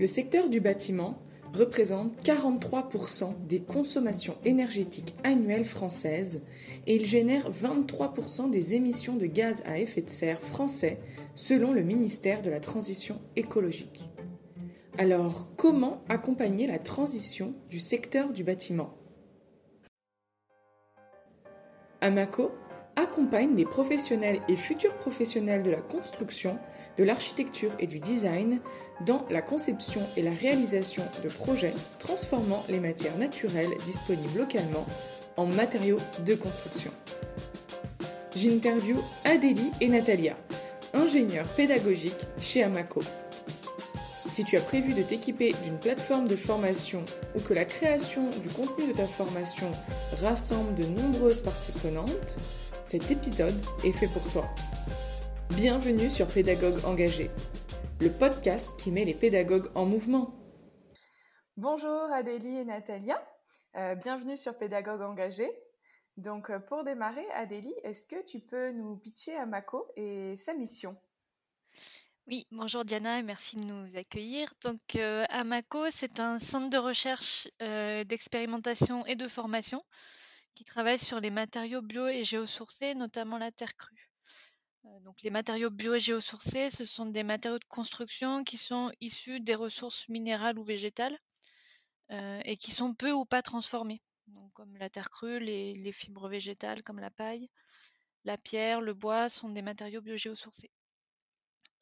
Le secteur du bâtiment représente 43% des consommations énergétiques annuelles françaises et il génère 23% des émissions de gaz à effet de serre français selon le ministère de la Transition écologique. Alors, comment accompagner la transition du secteur du bâtiment? Amaco accompagne les professionnels et futurs professionnels de la construction, de l'architecture et du design dans la conception et la réalisation de projets transformant les matières naturelles disponibles localement en matériaux de construction. J'interview Adélie et Natalia, ingénieures pédagogiques chez Amaco. Si tu as prévu de t'équiper d'une plateforme de formation ou que la création du contenu de ta formation rassemble de nombreuses parties prenantes, cet épisode est fait pour toi. Bienvenue sur Pédagogue Engagé, le podcast qui met les pédagogues en mouvement. Bonjour Adélie et Natalia, euh, bienvenue sur Pédagogue Engagé. Donc euh, pour démarrer, Adélie, est-ce que tu peux nous pitcher Amaco et sa mission? Oui, bonjour Diana et merci de nous accueillir. Donc, euh, Amaco, c'est un centre de recherche, d'expérimentation et de formation qui travaille sur les matériaux bio et géosourcés, notamment la terre crue. Euh, donc les matériaux bio et géosourcés, ce sont des matériaux de construction qui sont issus des ressources minérales ou végétales euh, et qui sont peu ou pas transformés, comme la terre crue, les, fibres végétales comme la paille, la pierre, le bois sont des matériaux biogéosourcés.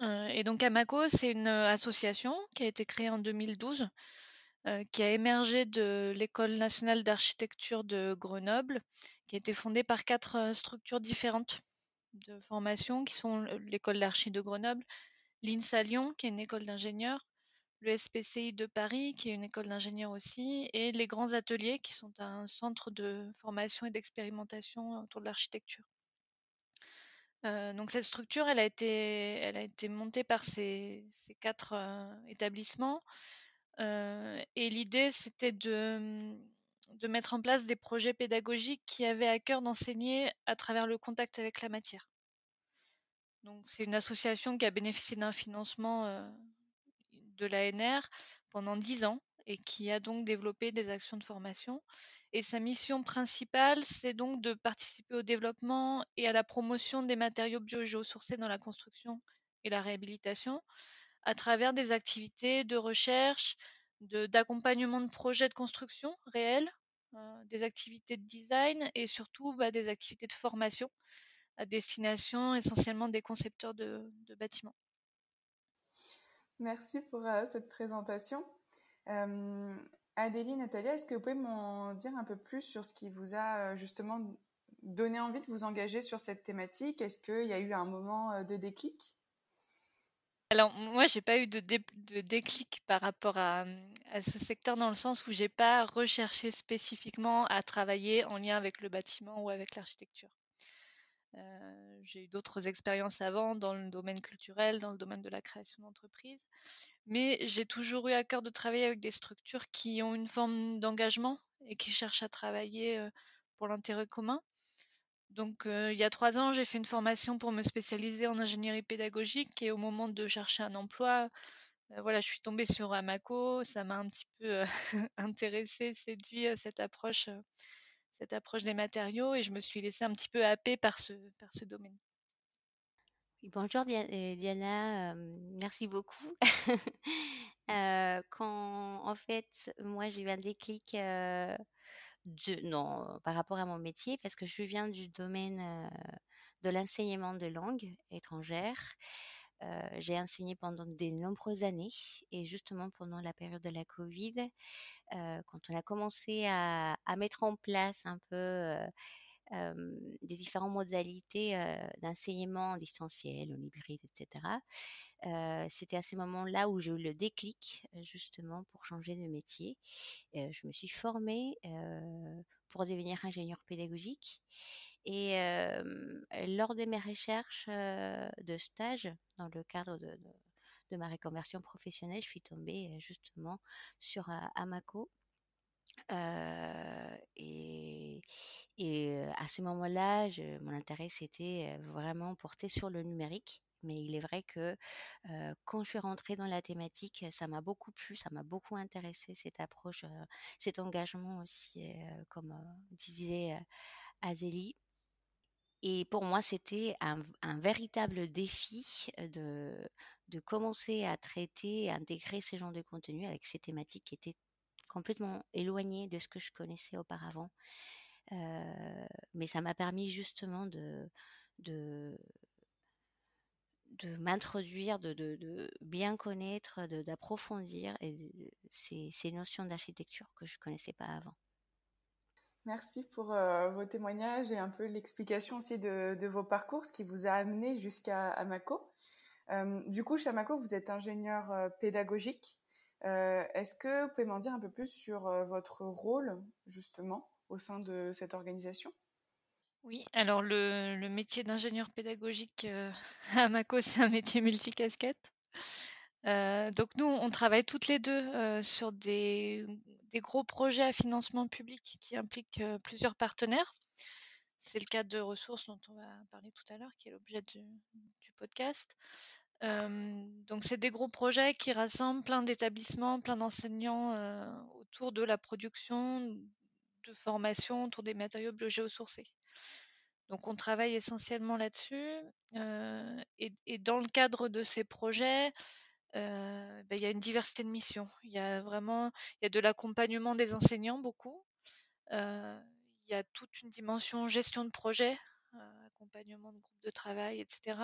Euh, et donc Amaco, c'est une association qui a été créée en 2012 euh, qui a émergé de l'École nationale d'architecture de Grenoble, qui a été fondée par quatre structures différentes de formation, qui sont l'école d'archi de Grenoble, l'INSA Lyon, qui est une école d'ingénieurs, le SPCI de Paris, qui est une école d'ingénieurs aussi, et les grands ateliers, qui sont un centre de formation et d'expérimentation autour de l'architecture. Euh, donc cette structure, elle a été, elle a été montée par ces, quatre établissements et l'idée, c'était de, de mettre en place des projets pédagogiques qui avaient à cœur d'enseigner à travers le contact avec la matière. Donc, c'est une association qui a bénéficié d'un financement de l'ANR pendant dix ans et qui a donc développé des actions de formation. Et sa mission principale, c'est donc de participer au développement et à la promotion des matériaux biogéosourcés dans la construction et la réhabilitation, à travers des activités de recherche, d'accompagnement de, projets de construction réels, euh, des activités de design et surtout bah, des activités de formation à destination essentiellement des concepteurs de, bâtiments. Merci pour euh, cette présentation. Euh, Adélie, Natalia, est-ce que vous pouvez m'en dire un peu plus sur ce qui vous a justement donné envie de vous engager sur cette thématique? Est-ce qu'il y a eu un moment de déclic? Alors moi, j'ai pas eu de, déclic par rapport à, ce secteur dans le sens où j'ai pas recherché spécifiquement à travailler en lien avec le bâtiment ou avec l'architecture. Euh, j'ai eu d'autres expériences avant dans le domaine culturel, dans le domaine de la création d'entreprise, mais j'ai toujours eu à cœur de travailler avec des structures qui ont une forme d'engagement et qui cherchent à travailler euh, pour l'intérêt commun. Donc, il y a trois ans, j'ai fait une formation pour me spécialiser en ingénierie pédagogique et au moment de chercher un emploi, voilà, je suis tombée sur Amaco. Ça m'a un petit peu intéressée, séduit cette approche, cette approche des matériaux et je me suis laissée un petit peu happer par ce, par ce domaine. Bonjour Diana, merci beaucoup. quand en fait, moi j'ai eu un déclic non, par rapport à mon métier, parce que je viens du domaine de l'enseignement de langues étrangères. j'ai enseigné pendant de nombreuses années et justement pendant la période de la Covid, quand on a commencé à, mettre en place un peu des différentes modalités d'enseignement en distanciel, en hybride, etc. C'était à ce moment-là où j'ai eu le déclic justement pour changer de métier. je me suis formée pour devenir ingénieur pédagogique. Et lors de mes recherches de stage dans le cadre de, de, ma reconversion professionnelle, je suis tombée justement sur Amaco, et, à ce moment-là, mon intérêt s'était vraiment porté sur le numérique, Mais il est vrai que quand je suis rentrée dans la thématique, ça m'a beaucoup plu, ça m'a beaucoup intéressé cette approche, cet engagement aussi, comme disait Azélie. Et pour moi, c'était un, véritable défi de, de commencer à traiter, à intégrer ces genres de contenus avec ces thématiques qui étaient complètement éloignées de ce que je connaissais auparavant. mais ça m'a permis justement de, m'introduire, de, bien connaître, d'approfondir ces, notions d'architecture que je connaissais pas avant. Merci pour euh, vos témoignages et un peu l'explication aussi de, vos parcours, ce qui vous a amené jusqu'à Amaco. Euh, du coup, chez Amaco, vous êtes ingénieur euh, pédagogique. Est-ce que vous pouvez m'en dire un peu plus sur votre rôle, justement, au sein de cette organisation? Oui, alors le, métier d'ingénieur pédagogique à Amaco, c'est un métier multicasquette. donc nous, on travaille toutes les deux sur des des gros projets à financement public qui impliquent plusieurs partenaires. C'est le cas de ressources dont on va parler tout à l'heure, qui est l'objet du, podcast. Donc c'est des gros projets qui rassemblent plein d'établissements, plein d'enseignants autour de la production de formation autour des matériaux biogéosourcés. Donc on travaille essentiellement là-dessus. Et, dans le cadre de ces projets, ben, il y a une diversité de missions. Il y a vraiment il y a de l'accompagnement des enseignants beaucoup. il y a toute une dimension gestion de projet, accompagnement de groupes de travail, etc.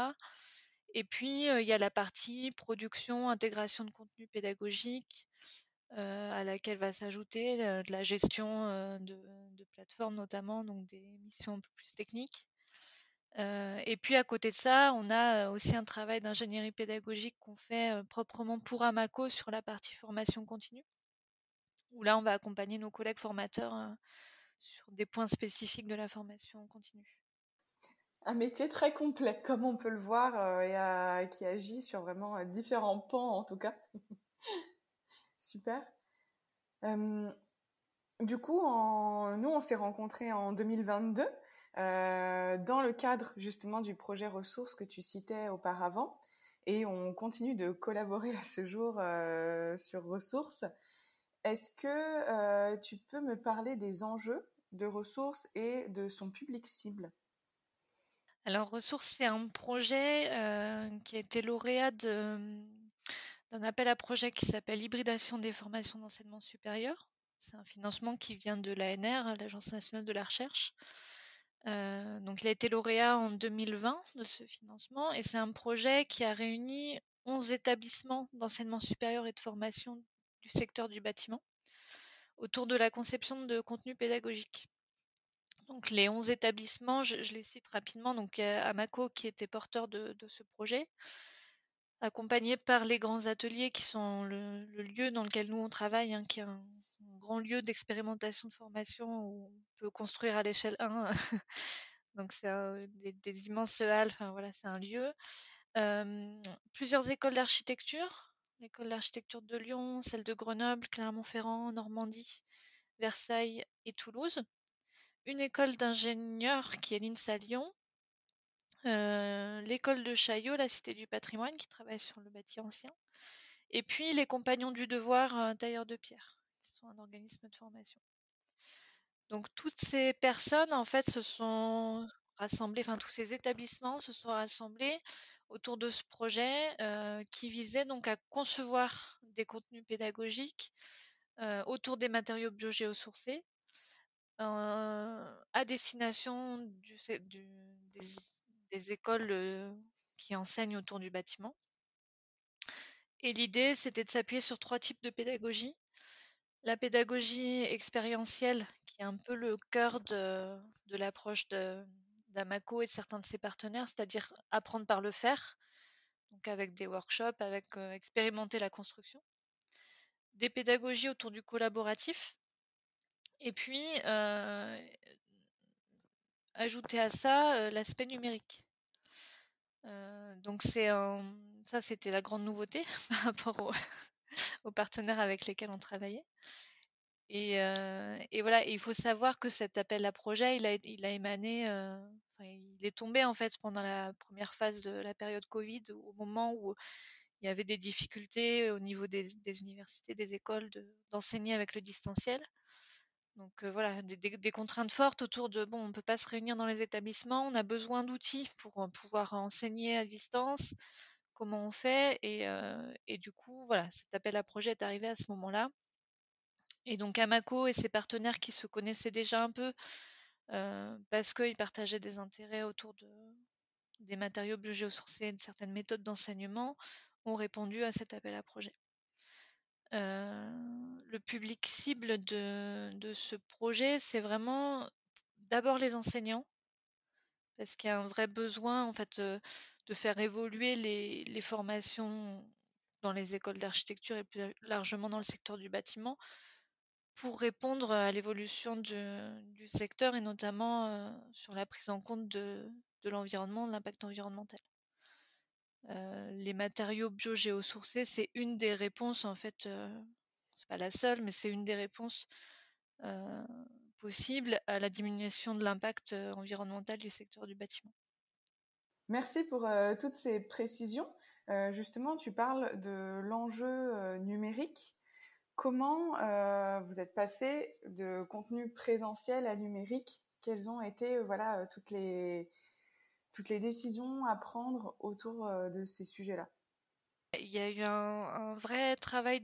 Et puis il y a la partie production, intégration de contenu pédagogique, à laquelle va s'ajouter de la gestion de, plateformes notamment, donc des missions un peu plus techniques. Et puis à côté de ça, on a aussi un travail d'ingénierie pédagogique qu'on fait proprement pour Amaco sur la partie formation continue, où là on va accompagner nos collègues formateurs sur des points spécifiques de la formation continue. Un métier très complet, comme on peut le voir, et qui agit sur vraiment différents pans en tout cas. Super. du coup, nous, on s'est rencontrés en 2022 euh, dans le cadre justement du projet ressources que tu citais auparavant. Et on continue de collaborer à ce jour euh, sur ressources. Est-ce que euh, tu peux me parler des enjeux de ressources et de son public cible? Alors, ressources, c'est un projet qui a été lauréat d'un appel à projet qui s'appelle Hybridation des formations d'enseignement supérieur. C'est un financement qui vient de l'ANR, l'Agence nationale de la recherche. Euh, donc, il a été lauréat en 2020 de ce financement et c'est un projet qui a réuni 11 établissements d'enseignement supérieur et de formation du secteur du bâtiment autour de la conception de contenu pédagogique. Donc, les 11 établissements, je, les cite rapidement. Donc, Amaco qui était porteur de, ce projet, accompagné par les grands ateliers qui sont le, lieu dans lequel nous on travaille, hein, qui est un, grand lieu d'expérimentation de formation où on peut construire à l'échelle 1. Donc c'est des, immenses halles, enfin voilà, c'est un lieu. plusieurs écoles d'architecture, l'école d'architecture de Lyon, celle de Grenoble, Clermont-Ferrand, Normandie, Versailles et Toulouse. Une école d'ingénieurs qui est l'INSA Lyon. l'école de Chaillot, la Cité du patrimoine, qui travaille sur le bâti ancien. Et puis les compagnons du devoir, tailleurs de pierre un organisme de formation. Donc toutes ces personnes en fait se sont rassemblées, enfin tous ces établissements se sont rassemblés autour de ce projet euh, qui visait donc à concevoir des contenus pédagogiques euh, autour des matériaux biogéosourcés euh, à destination des, écoles qui enseignent autour du bâtiment. Et l'idée, c'était de s'appuyer sur trois types de pédagogie. La pédagogie expérientielle, qui est un peu le cœur de, l'approche d'Amaco et de certains de ses partenaires, c'est-à-dire apprendre par le faire, donc avec des workshops, avec euh, expérimenter la construction. Des pédagogies autour du collaboratif. Et puis, ajouter à ça l'aspect numérique. donc c'est ça, c'était la grande nouveauté par rapport au, aux partenaires avec lesquels on travaillait. Et, voilà, il faut savoir que cet appel à projet, il a, émané, il est tombé en fait pendant la première phase de la période Covid, au moment où il y avait des difficultés au niveau des, universités, des écoles d'enseigner avec le distanciel. Donc voilà, des, contraintes fortes autour de bon, on ne peut pas se réunir dans les établissements, on a besoin d'outils pour pouvoir enseigner à distance. Comment on fait et, du coup, voilà, cet appel à projet est arrivé à ce moment-là. Et donc Amaco et ses partenaires qui se connaissaient déjà un peu parce qu'ils partageaient des intérêts autour de, des matériaux biogéosourcés et de certaines méthodes d'enseignement ont répondu à cet appel à projet. Le public cible de, ce projet, c'est vraiment d'abord les enseignants, parce qu'il y a un vrai besoin en fait de faire évoluer les, formations dans les écoles d'architecture et plus largement dans le secteur du bâtiment pour répondre à l'évolution du, secteur et notamment sur la prise en compte de l'environnement, de l'impact environnemental. Euh, les matériaux biogéosourcés, c'est une des réponses, en fait, euh, c'est pas la seule, mais c'est une des réponses euh, possibles à la diminution de l'impact environnemental du secteur du bâtiment. Merci pour toutes ces précisions. justement, tu parles de l'enjeu numérique. Comment vous êtes passé de contenu présentiel à numérique? Quelles ont été voilà toutes les toutes les décisions à prendre autour euh, de ces sujets-là Il y a eu un, vrai travail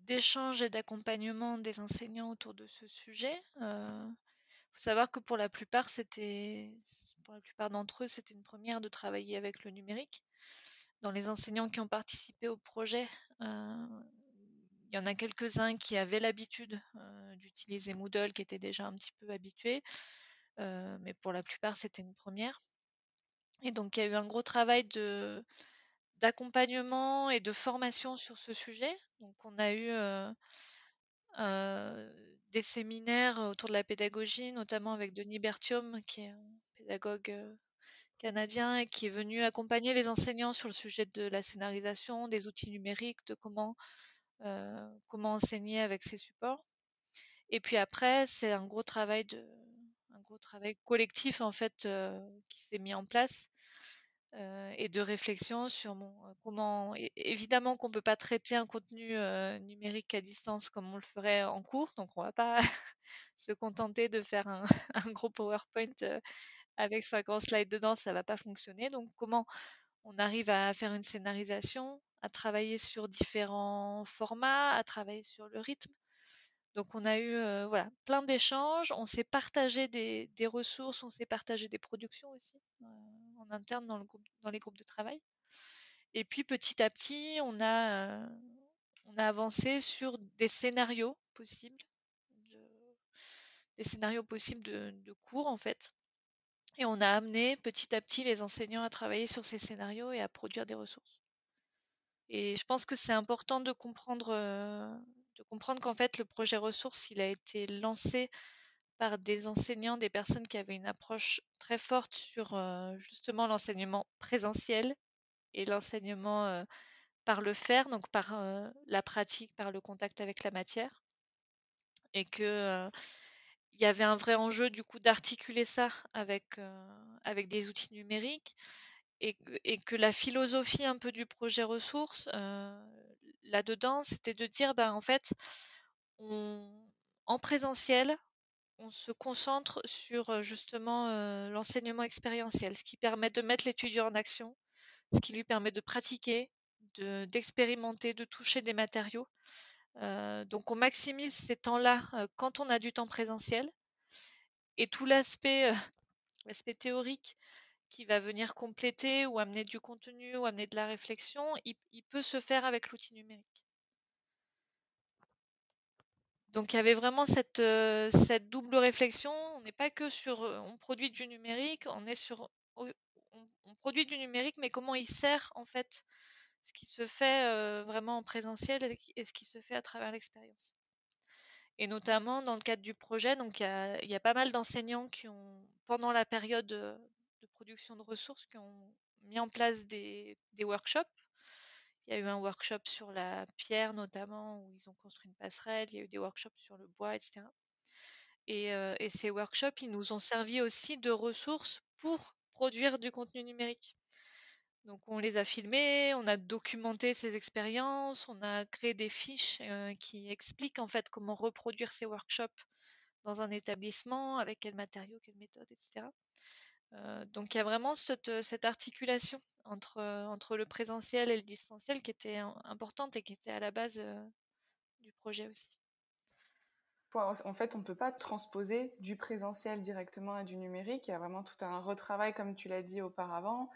d'échange et d'accompagnement des enseignants autour de ce sujet. Il euh, faut savoir que pour la plupart, c'était, pour la plupart d'entre eux, c'était une première de travailler avec le numérique. Dans les enseignants qui ont participé au projet, euh, il y en a quelques-uns qui avaient l'habitude d'utiliser Moodle, qui étaient déjà un petit peu habitués, mais pour la plupart, c'était une première. Et donc, il y a eu un gros travail d'accompagnement et de formation sur ce sujet. Donc, on a eu des séminaires autour de la pédagogie, notamment avec Denis Bertium, qui est un pédagogue canadien et qui est venu accompagner les enseignants sur le sujet de la scénarisation, des outils numériques, de comment, comment enseigner avec ces supports. Et puis après, c'est un gros travail de, travail collectif en fait euh, qui s'est mis en place euh, et de réflexion sur euh, comment. Évidemment qu'on peut pas traiter un contenu numérique à distance comme on le ferait en cours, donc on va pas se contenter de faire un, un gros PowerPoint avec 50 slides dedans, ça va pas fonctionner. Donc comment on arrive à faire une scénarisation, à travailler sur différents formats, à travailler sur le rythme. Donc on a eu voilà, plein d'échanges, on s'est partagé des, ressources, on s'est partagé des productions aussi en interne dans, les groupes de travail. Et puis petit à petit, on a, avancé sur des scénarios possibles, des scénarios possibles de cours en fait. Et on a amené petit à petit les enseignants à travailler sur ces scénarios et à produire des ressources. Et je pense que c'est important de comprendre de comprendre qu'en fait, le projet ressources, il a été lancé par des enseignants, des personnes qui avaient une approche très forte sur euh, justement l'enseignement présentiel et l'enseignement euh, par le faire, donc par euh, la pratique, par le contact avec la matière. Et que il y avait un vrai enjeu du coup d'articuler ça avec, avec des outils numériques et, que la philosophie un peu du projet ressources, là-dedans, c'était de dire, bah, en fait, en présentiel, on se concentre sur justement l'enseignement expérientiel, ce qui permet de mettre l'étudiant en action, ce qui lui permet de pratiquer, d'expérimenter, de, toucher des matériaux. donc on maximise ces temps-là quand on a du temps présentiel. Et tout l'aspect théorique qui va venir compléter ou amener du contenu ou amener de la réflexion, il, peut se faire avec l'outil numérique. Donc il y avait vraiment cette, euh, double réflexion. On n'est pas que sur euh, on produit du numérique, on est sur on, produit du numérique, mais comment il sert en fait ce qui se fait euh, vraiment en présentiel et ce qui se fait à travers l'expérience. Et notamment dans le cadre du projet, il y a pas mal d'enseignants qui ont pendant la période de production de ressources qui ont mis en place des, workshops. Il y a eu un workshop sur la pierre notamment, où ils ont construit une passerelle. Il y a eu des workshops sur le bois, etc. Et, euh, et ces workshops, ils nous ont servi aussi de ressources pour produire du contenu numérique. Donc on les a filmés, on a documenté ces expériences, on a créé des fiches qui expliquent en fait comment reproduire ces workshops dans un établissement, avec quels matériaux, quelles méthodes, etc. donc il y a vraiment cette, cette articulation entre, entre le présentiel et le distanciel qui était importante et qui était à la base du projet aussi. En fait, on ne peut pas transposer du présentiel directement à du numérique. Il y a vraiment tout un retravail, comme tu l'as dit auparavant.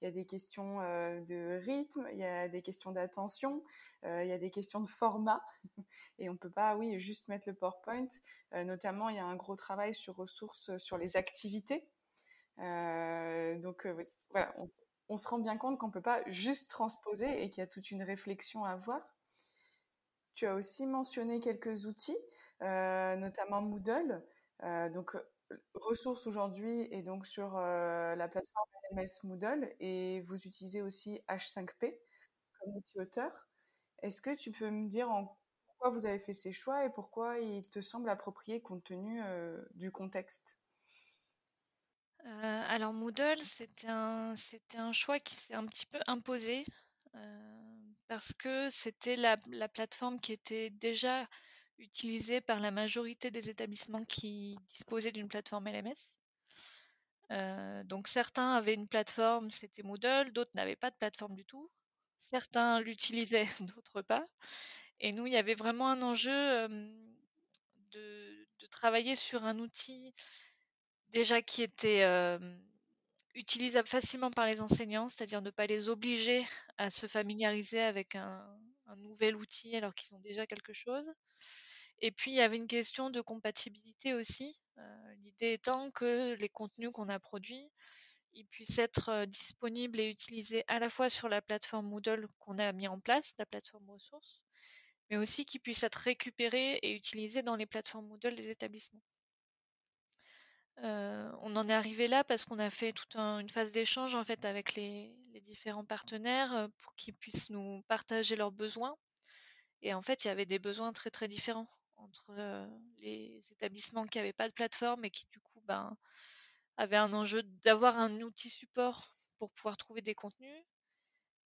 Il y a des questions euh, de rythme, il y a des questions d'attention, euh, il y a des questions de format. Et on ne peut pas, oui, juste mettre le PowerPoint. Euh, notamment, il y a un gros travail sur ressources, sur les activités. Donc, voilà, on, se rend bien compte qu'on ne peut pas juste transposer et qu'il y a toute une réflexion à avoir. Tu as aussi mentionné quelques outils. Euh, notamment Moodle. Euh, donc, euh, ressources aujourd'hui et donc sur la plateforme LMS Moodle et vous utilisez aussi H5P comme outil auteur. Est-ce que tu peux me dire en pourquoi vous avez fait ces choix et pourquoi il te semble approprié compte tenu du contexte? Alors Moodle, c'était un, choix qui s'est un petit peu imposé parce que c'était la, la, plateforme qui était déjà utilisé par la majorité des établissements qui disposaient d'une plateforme LMS. Euh, donc certains avaient une plateforme, c'était Moodle, d'autres n'avaient pas de plateforme du tout. Certains l'utilisaient, d'autres pas. Et nous, il y avait vraiment un enjeu euh, de, travailler sur un outil déjà qui était utilisable facilement par les enseignants, c'est-à-dire ne pas les obliger à se familiariser avec un nouvel outil alors qu'ils ont déjà quelque chose. Et puis, il y avait une question de compatibilité aussi. L'idée étant que les contenus qu'on a produits, ils puissent être disponibles et utilisés à la fois sur la plateforme Moodle qu'on a mis en place, la plateforme ressources, mais aussi qu'ils puissent être récupérés et utilisés dans les plateformes Moodle des établissements. Euh, on en est arrivé là parce qu'on a fait toute une phase d'échange en fait avec les différents partenaires pour qu'ils puissent nous partager leurs besoins. Et en fait, il y avait des besoins très très différents entre les établissements qui n'avaient pas de plateforme et qui du coup ben, avaient un enjeu d'avoir un outil support pour pouvoir trouver des contenus,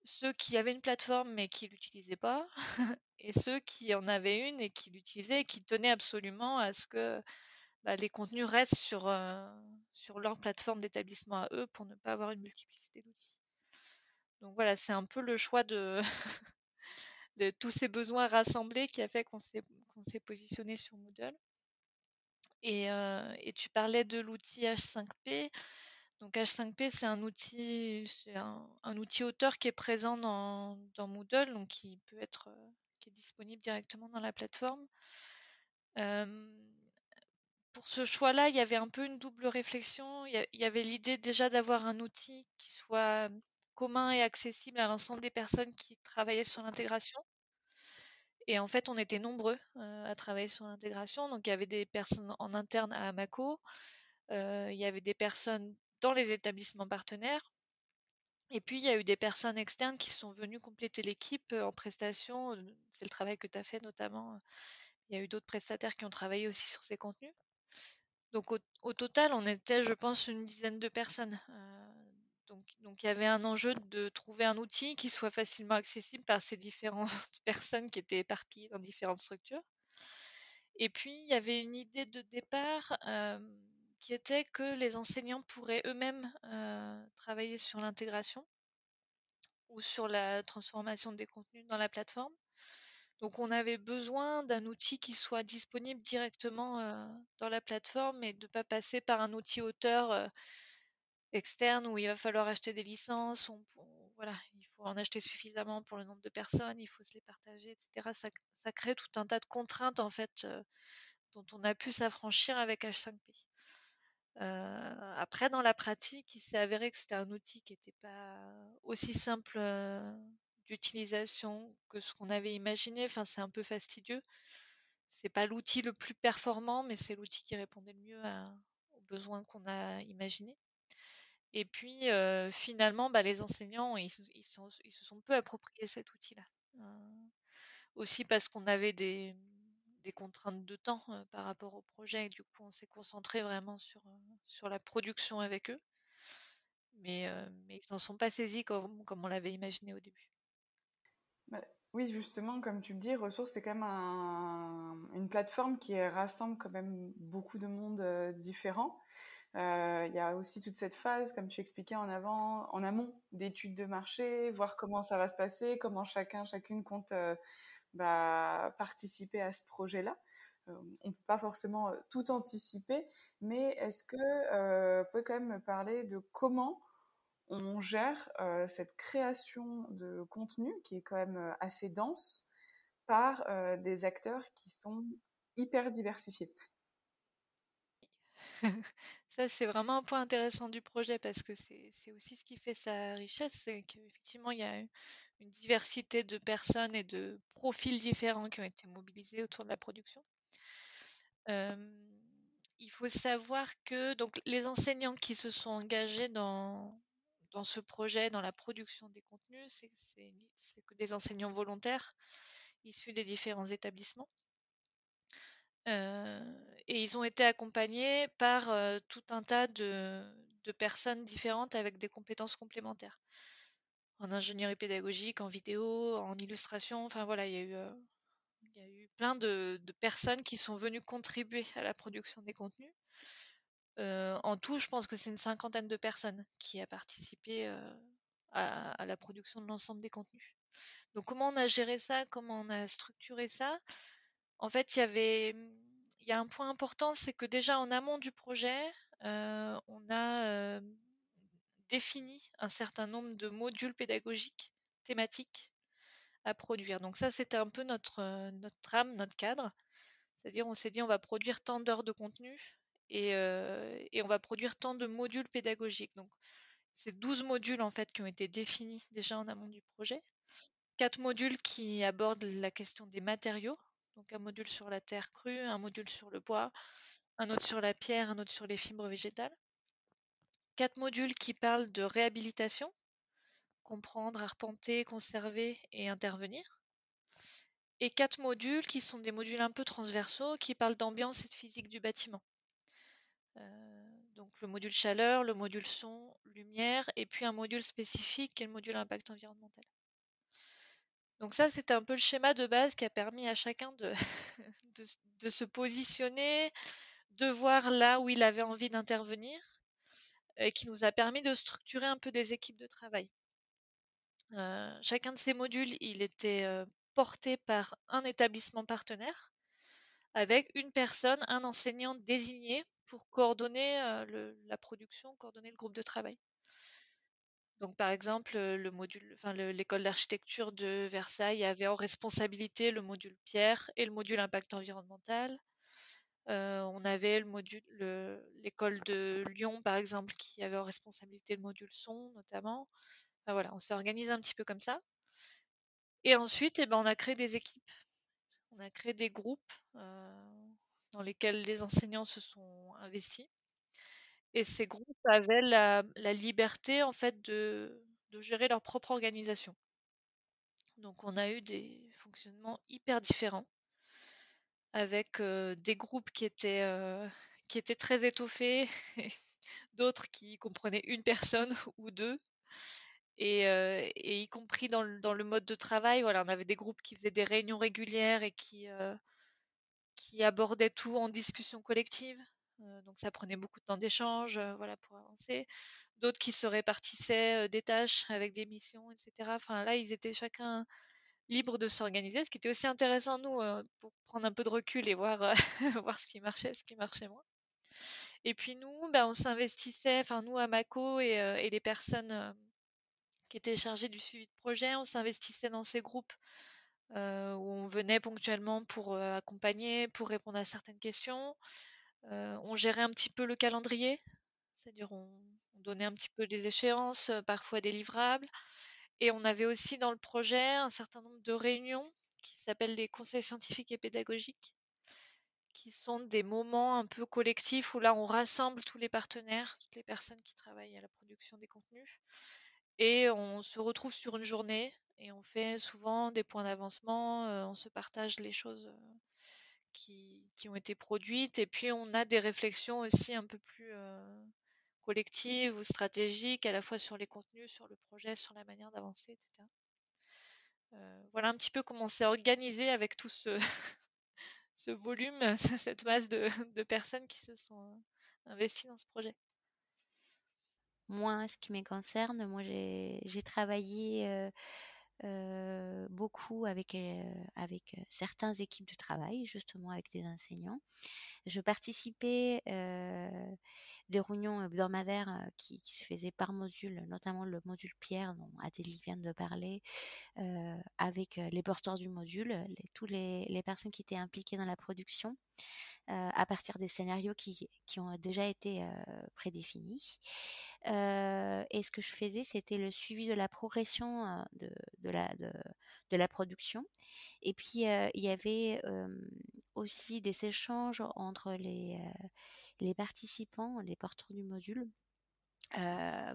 ceux qui avaient une plateforme mais qui l'utilisaient pas, et ceux qui en avaient une et qui l'utilisaient et qui tenaient absolument à ce que bah, les contenus restent sur, sur leur plateforme d'établissement à eux pour ne pas avoir une multiplicité d'outils. Donc voilà, c'est un peu le choix de, tous ces besoins rassemblés qui a fait qu'on s'est positionné sur Moodle. Et, euh, et, tu parlais de l'outil H5P. Donc H5P, c'est un outil, c'est un, outil auteur qui est présent dans, dans, Moodle, donc qui peut être, euh, qui est disponible directement dans la plateforme. Euh, pour ce choix-là, il y avait un peu une double réflexion. Il y avait l'idée déjà d'avoir un outil qui soit commun et accessible à l'ensemble des personnes qui travaillaient sur l'intégration. Et en fait, on était nombreux euh, à travailler sur l'intégration. Donc, il y avait des personnes en interne à Amaco, euh, il y avait des personnes dans les établissements partenaires. Et puis, il y a eu des personnes externes qui sont venues compléter l'équipe euh, en prestation. C'est le travail que tu as fait notamment. Il y a eu d'autres prestataires qui ont travaillé aussi sur ces contenus. Donc, au, total, on était, je pense, une dizaine de personnes. Donc, il y avait un enjeu de trouver un outil qui soit facilement accessible par ces différentes personnes qui étaient éparpillées dans différentes structures. Et puis, il y avait une idée de départ euh, qui était que les enseignants pourraient eux-mêmes euh, travailler sur l'intégration ou sur la transformation des contenus dans la plateforme. Donc, on avait besoin d'un outil qui soit disponible directement euh, dans la plateforme et de ne pas passer par un outil auteur externe où il va falloir acheter des licences, il faut en acheter suffisamment pour le nombre de personnes, il faut se les partager, etc. Ça, crée tout un tas de contraintes en fait euh, dont on a pu s'affranchir avec H5P. Euh, après, dans la pratique, il s'est avéré que c'était un outil qui n'était pas aussi simple euh, d'utilisation que ce qu'on avait imaginé. Enfin, c'est un peu fastidieux. C'est pas l'outil le plus performant, mais c'est l'outil qui répondait le mieux aux besoins qu'on a imaginés. Et puis, euh, finalement, bah, les enseignants, ils, se sont peu appropriés cet outil-là. Euh, aussi parce qu'on avait des, contraintes de temps euh, par rapport au projet. Et du coup, on s'est concentré vraiment sur, sur la production avec eux. mais, mais ils n'en sont pas saisis comme, comme on l'avait imaginé au début. Bah, oui, justement, comme tu le dis, Ressources, c'est quand même une plateforme qui rassemble quand même beaucoup de monde différents. Euh, il y a aussi toute cette phase, comme tu expliquais en avant, en amont d'études de marché, voir comment ça va se passer, comment chacun, chacune compte euh, bah, participer à ce projet-là. Euh, on ne peut pas forcément tout anticiper, mais est-ce que vous pouvez quand même me parler de comment on gère cette création de contenu qui est quand même assez dense par des acteurs qui sont hyper diversifiés Ça, c'est vraiment un point intéressant du projet parce que c'est aussi ce qui fait sa richesse, c'est qu'effectivement, il y a une diversité de personnes et de profils différents qui ont été mobilisés autour de la production. il faut savoir que donc, les enseignants qui se sont engagés dans, dans ce projet, dans la production des contenus, c'est que des enseignants volontaires issus des différents établissements. Euh, et ils ont été accompagnés par euh, tout un tas de, personnes différentes avec des compétences complémentaires. En ingénierie pédagogique, en vidéo, en illustration, enfin voilà, il y a eu, euh, eu plein de, personnes qui sont venues contribuer à la production des contenus. En tout, je pense que c'est une cinquantaine de personnes qui a participé à, à, la production de l'ensemble des contenus. Donc comment on a géré ça, comment on a structuré ça? En fait, il y a un point important, c'est que déjà en amont du projet, euh, on a euh, défini un certain nombre de modules pédagogiques thématiques à produire. Donc ça, c'était un peu notre, euh, notre trame, notre cadre. C'est-à-dire, on s'est dit, on va produire tant d'heures de contenu et, et, on va produire tant de modules pédagogiques. Donc, c'est 12 modules en fait qui ont été définis déjà en amont du projet. Quatre modules qui abordent la question des matériaux, donc un module sur la terre crue, un module sur le bois, un autre sur la pierre, un autre sur les fibres végétales. Quatre modules qui parlent de réhabilitation, comprendre, arpenter, conserver et intervenir. Et quatre modules qui sont des modules un peu transversaux qui parlent d'ambiance et de physique du bâtiment. Euh, donc le module chaleur, le module son, lumière, et puis un module spécifique qui est le module impact environnemental. Donc ça, c'était un peu le schéma de base qui a permis à chacun de, se positionner, de voir là où il avait envie d'intervenir, et qui nous a permis de structurer un peu des équipes de travail. Euh, chacun de ces modules, il était euh, porté par un établissement partenaire, avec une personne, un enseignant désigné pour coordonner la production, coordonner le groupe de travail. Donc, par exemple, l'école d'architecture de Versailles avait en responsabilité le module pierre et le module impact environnemental. On avait l'école de Lyon, par exemple, qui avait en responsabilité le module son, notamment. voilà, on s'est organisé un petit peu comme ça. Et ensuite, eh ben, on a créé des équipes. On a créé des groupes dans lesquels les enseignants se sont investis. Et ces groupes avaient la, liberté en fait de, gérer leur propre organisation. Donc on a eu des fonctionnements hyper différents avec euh, des groupes qui étaient, euh, qui étaient très étoffés, d'autres qui comprenaient une personne ou deux. Et, euh, y compris dans le, dans le, mode de travail, voilà, on avait des groupes qui faisaient des réunions régulières et qui, qui abordaient tout en discussion collective. Euh, donc ça prenait beaucoup de temps d'échange, euh, voilà, pour avancer. D'autres qui se répartissaient euh, des tâches avec des missions, etc. Enfin là, ils étaient chacun libres de s'organiser, ce qui était aussi intéressant nous pour prendre un peu de recul et voir voir ce qui marchait, ce qui marchait moins. Et puis nous, ben, on s'investissait, enfin nous à Mako et, et les personnes qui étaient chargées du suivi de projet, on s'investissait dans ces groupes où on venait ponctuellement pour accompagner, pour répondre à certaines questions. Euh, on gérait un petit peu le calendrier, c'est-à-dire on, donnait un petit peu des échéances, euh, parfois des livrables. Et on avait aussi dans le projet un certain nombre de réunions qui s'appellent les conseils scientifiques et pédagogiques, qui sont des moments un peu collectifs où là on rassemble tous les partenaires, toutes les personnes qui travaillent à la production des contenus. Et on se retrouve sur une journée et on fait souvent des points d'avancement, euh, on se partage les choses qui, ont été produites. Et puis on a des réflexions aussi un peu plus, euh, collective ou stratégique, à la fois sur les contenus, sur le projet, sur la manière d'avancer, etc. voilà un petit peu comment c'est organisé avec tout ce, volume, cette masse de, de personnes qui se sont investies dans ce projet. Moi, ce qui me concerne, moi j'ai travaillé euh, beaucoup avec avec certaines équipes de travail, justement avec des enseignants. Je participais des réunions hebdomadaires qui, qui, se faisaient par module, notamment le module Pierre dont Adélie vient de parler, avec les porteurs du module, les, tous les, les personnes qui étaient impliquées dans la production. à partir des scénarios qui, qui ont déjà été prédéfinis. et ce que je faisais, c'était le suivi de la progression de, de, de, la production. Et puis, il y avait aussi des échanges entre les, les participants, les porteurs du module,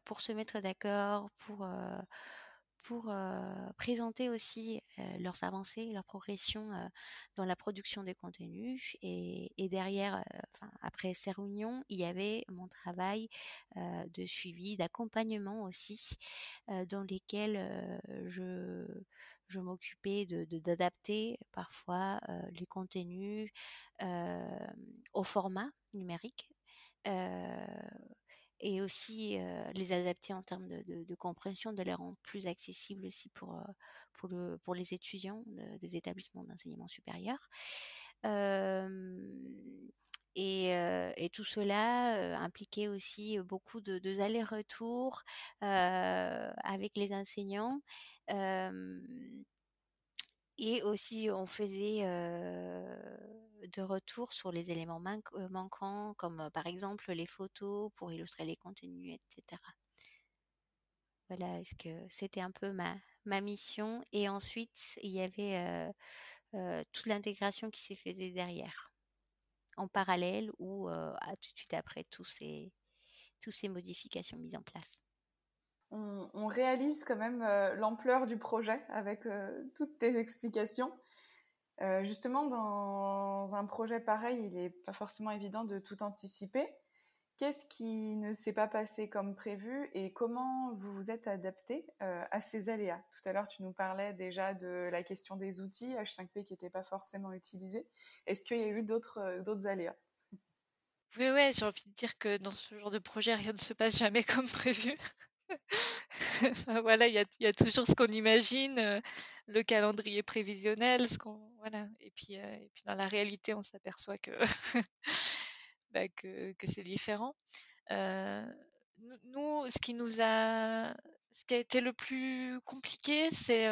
pour se mettre d'accord, pour pour présenter aussi leurs avancées, leur progression dans la production des contenus. Et, derrière, après ces réunions, il y avait mon travail de suivi, d'accompagnement aussi, dans lesquels je je m'occupais de d'adapter parfois les contenus au format numérique et aussi les adapter en termes de, compréhension, de les rendre plus accessibles aussi pour, pour, le, pour les étudiants des établissements d'enseignement supérieur. Et, tout cela impliquait aussi beaucoup de allers-retours avec les enseignants. Et aussi, on faisait de retour sur les éléments manquants, comme par exemple les photos pour illustrer les contenus, etc. Voilà, est-ce que c'était un peu ma, ma mission. Et ensuite, il y avait toute l'intégration qui s'est faisait derrière, en parallèle ou tout de suite après tous ces, toutes ces modifications mises en place. On, réalise quand même l'ampleur du projet avec toutes tes explications. Euh, justement, dans un projet pareil, il n'est pas forcément évident de tout anticiper. Qu'est-ce qui ne s'est pas passé comme prévu et comment vous vous êtes adapté euh, à ces aléas? Tout à l'heure, tu nous parlais déjà de la question des outils H5P qui n'étaient pas forcément utilisés. Est-ce qu'il y a eu d'autres euh, aléas? Oui, oui, j'ai envie de dire que dans ce genre de projet, rien ne se passe jamais comme prévu. voilà, il y a, toujours ce qu'on imagine, euh, le calendrier prévisionnel, ce qu'on voilà. Et puis, euh, et puis dans la réalité, on s'aperçoit que bah, que, c'est différent. Euh, nous, ce qui nous a, ce qui a été le plus compliqué, c'est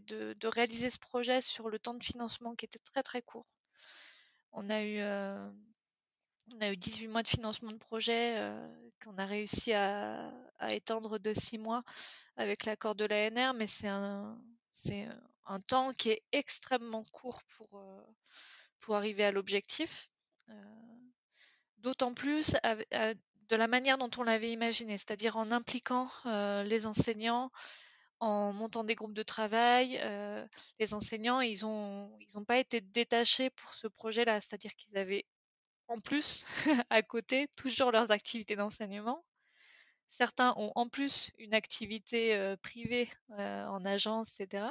de, de, réaliser ce projet sur le temps de financement qui était très très court. On a eu on a eu 18 mois de financement de projet qu'on a réussi à, étendre de 6 mois avec l'accord de l'ANR, mais c'est un, temps qui est extrêmement court pour, euh, pour arriver à l'objectif. Euh, d'autant plus de la manière dont on l'avait imaginé, c'est-à-dire en impliquant les enseignants, en montant des groupes de travail. les enseignants, ils n'ont pas été détachés pour ce projet-là, c'est-à-dire qu'ils avaient en plus, à côté, toujours leurs activités d'enseignement. Certains ont en plus une activité euh, privée euh, en agence, etc.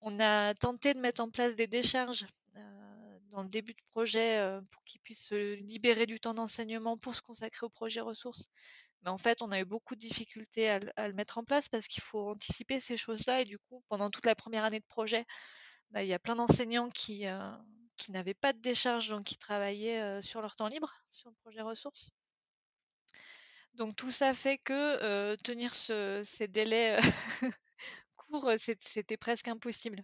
On a tenté de mettre en place des décharges euh, dans le début de projet pour qu'ils puissent se libérer du temps d'enseignement pour se consacrer au projet ressources. Mais en fait, on a eu beaucoup de difficultés à, le mettre en place parce qu'il faut anticiper ces choses-là. Et du coup, pendant toute la première année de projet, bah, il y a plein d'enseignants qui, qui n'avaient pas de décharge, donc qui travaillaient sur leur temps libre, sur le projet ressources. Donc tout ça fait que tenir ces délais courts, c'était presque impossible.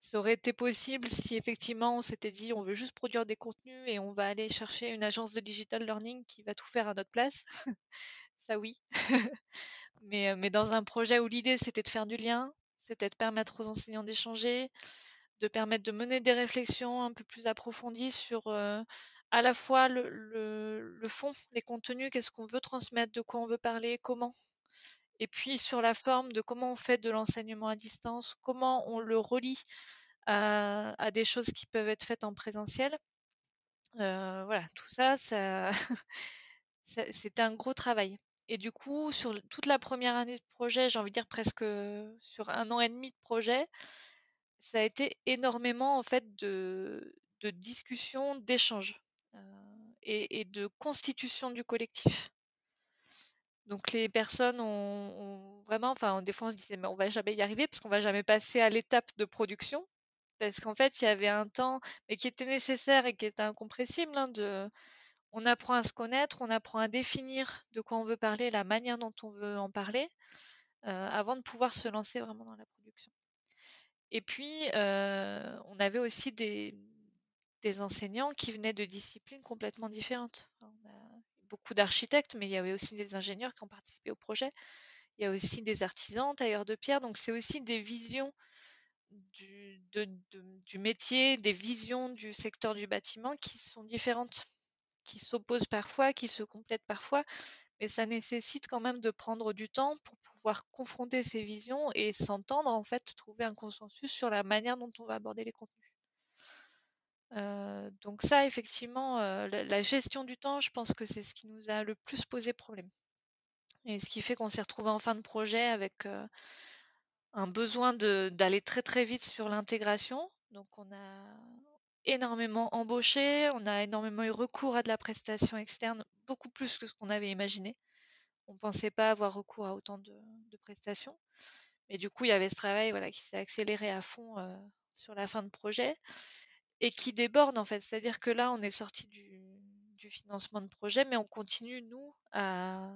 ça aurait été possible si effectivement on s'était dit on veut juste produire des contenus et on va aller chercher une agence de digital learning qui va tout faire à notre place. ça oui. mais dans un projet où l'idée c'était de faire du lien, c'était de permettre aux enseignants d'échanger, de permettre de mener des réflexions un peu plus approfondies sur euh, à la fois le, fond, les contenus, qu'est-ce qu'on veut transmettre, de quoi on veut parler, comment. Et puis sur la forme, de comment on fait de l'enseignement à distance, comment on le relie à, des choses qui peuvent être faites en présentiel. Euh, voilà, tout ça, ça, c'était un gros travail. Et du coup, sur toute la première année de projet, j'ai envie de dire presque sur un an et demi de projet, ça a été énormément en fait de, discussions, d'échanges et, de constitution du collectif. Donc les personnes ont, vraiment, enfin des fois on se disait mais on va jamais y arriver parce qu'on va jamais passer à l'étape de production parce qu'en fait il y avait un temps mais qui était nécessaire et qui était incompressible hein, de on apprend à se connaître, on apprend à définir de quoi on veut parler, la manière dont on veut en parler, euh, avant de pouvoir se lancer vraiment dans la production. Et puis, euh, on avait aussi des, enseignants qui venaient de disciplines complètement différentes. On a beaucoup d'architectes, mais il y avait aussi des ingénieurs qui ont participé au projet. Il y a aussi des artisans, tailleurs de pierre. Donc c'est aussi des visions du, métier, des visions du secteur du bâtiment qui sont différentes, qui s'opposent parfois, qui se complètent parfois. Mais ça nécessite quand même de prendre du temps pour pouvoir confronter ces visions et s'entendre, en fait, trouver un consensus sur la manière dont on va aborder les contenus. Euh, donc ça, effectivement, euh, la, gestion du temps, je pense que c'est ce qui nous a le plus posé problème. Et ce qui fait qu'on s'est retrouvé en fin de projet avec euh, un besoin d'aller très très vite sur l'intégration. Donc on a énormément embauché, on a énormément eu recours à de la prestation externe, beaucoup plus que ce qu'on avait imaginé. On ne pensait pas avoir recours à autant de, prestations. Mais du coup, il y avait ce travail qui s'est accéléré à fond sur la fin de projet et qui déborde en fait. C'est-à-dire que là, on est sorti du, financement de projet, mais on continue, nous, à,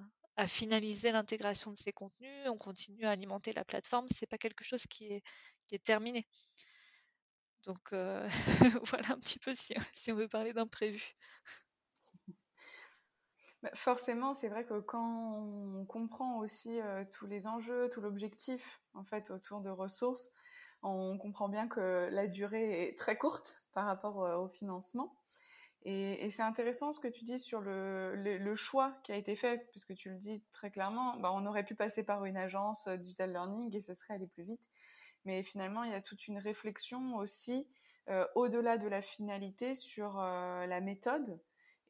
finaliser l'intégration de ces contenus, on continue à alimenter la plateforme. C'est pas quelque chose qui est terminé. Donc euh, voilà un petit peu si, on veut parler d'imprévu. Bah, forcément, c'est vrai que quand on comprend aussi euh, tous les enjeux, tout l'objectif en fait autour de ressources, on comprend bien que la durée est très courte par rapport euh, au financement. Et, c'est intéressant ce que tu dis sur le, choix qui a été fait, puisque tu le dis très clairement, bah, on aurait pu passer par une agence digital learning et ce serait aller plus vite. Mais finalement, il y a toute une réflexion aussi euh, au-delà de la finalité sur la méthode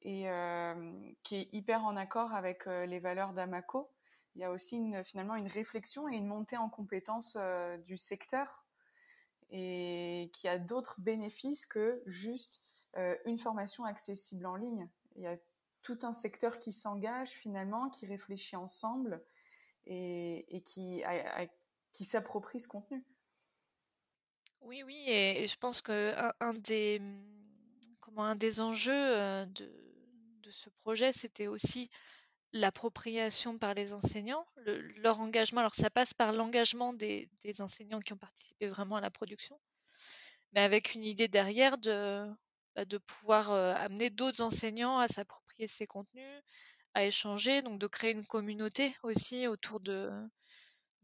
et qui est hyper en accord avec les valeurs d'Amaco. Il y a aussi finalement une réflexion et une montée en compétence du secteur et qui a d'autres bénéfices que juste euh, une formation accessible en ligne. Il y a tout un secteur qui s'engage finalement, qui réfléchit ensemble et, qui s'approprie ce contenu. Oui, oui, et, je pense que un, un des enjeux de, ce projet, c'était aussi l'appropriation par les enseignants, leur engagement. Alors ça passe par l'engagement des, enseignants qui ont participé vraiment à la production, mais avec une idée derrière de, bah, pouvoir amener d'autres enseignants à s'approprier ces contenus, à échanger, donc de créer une communauté aussi autour de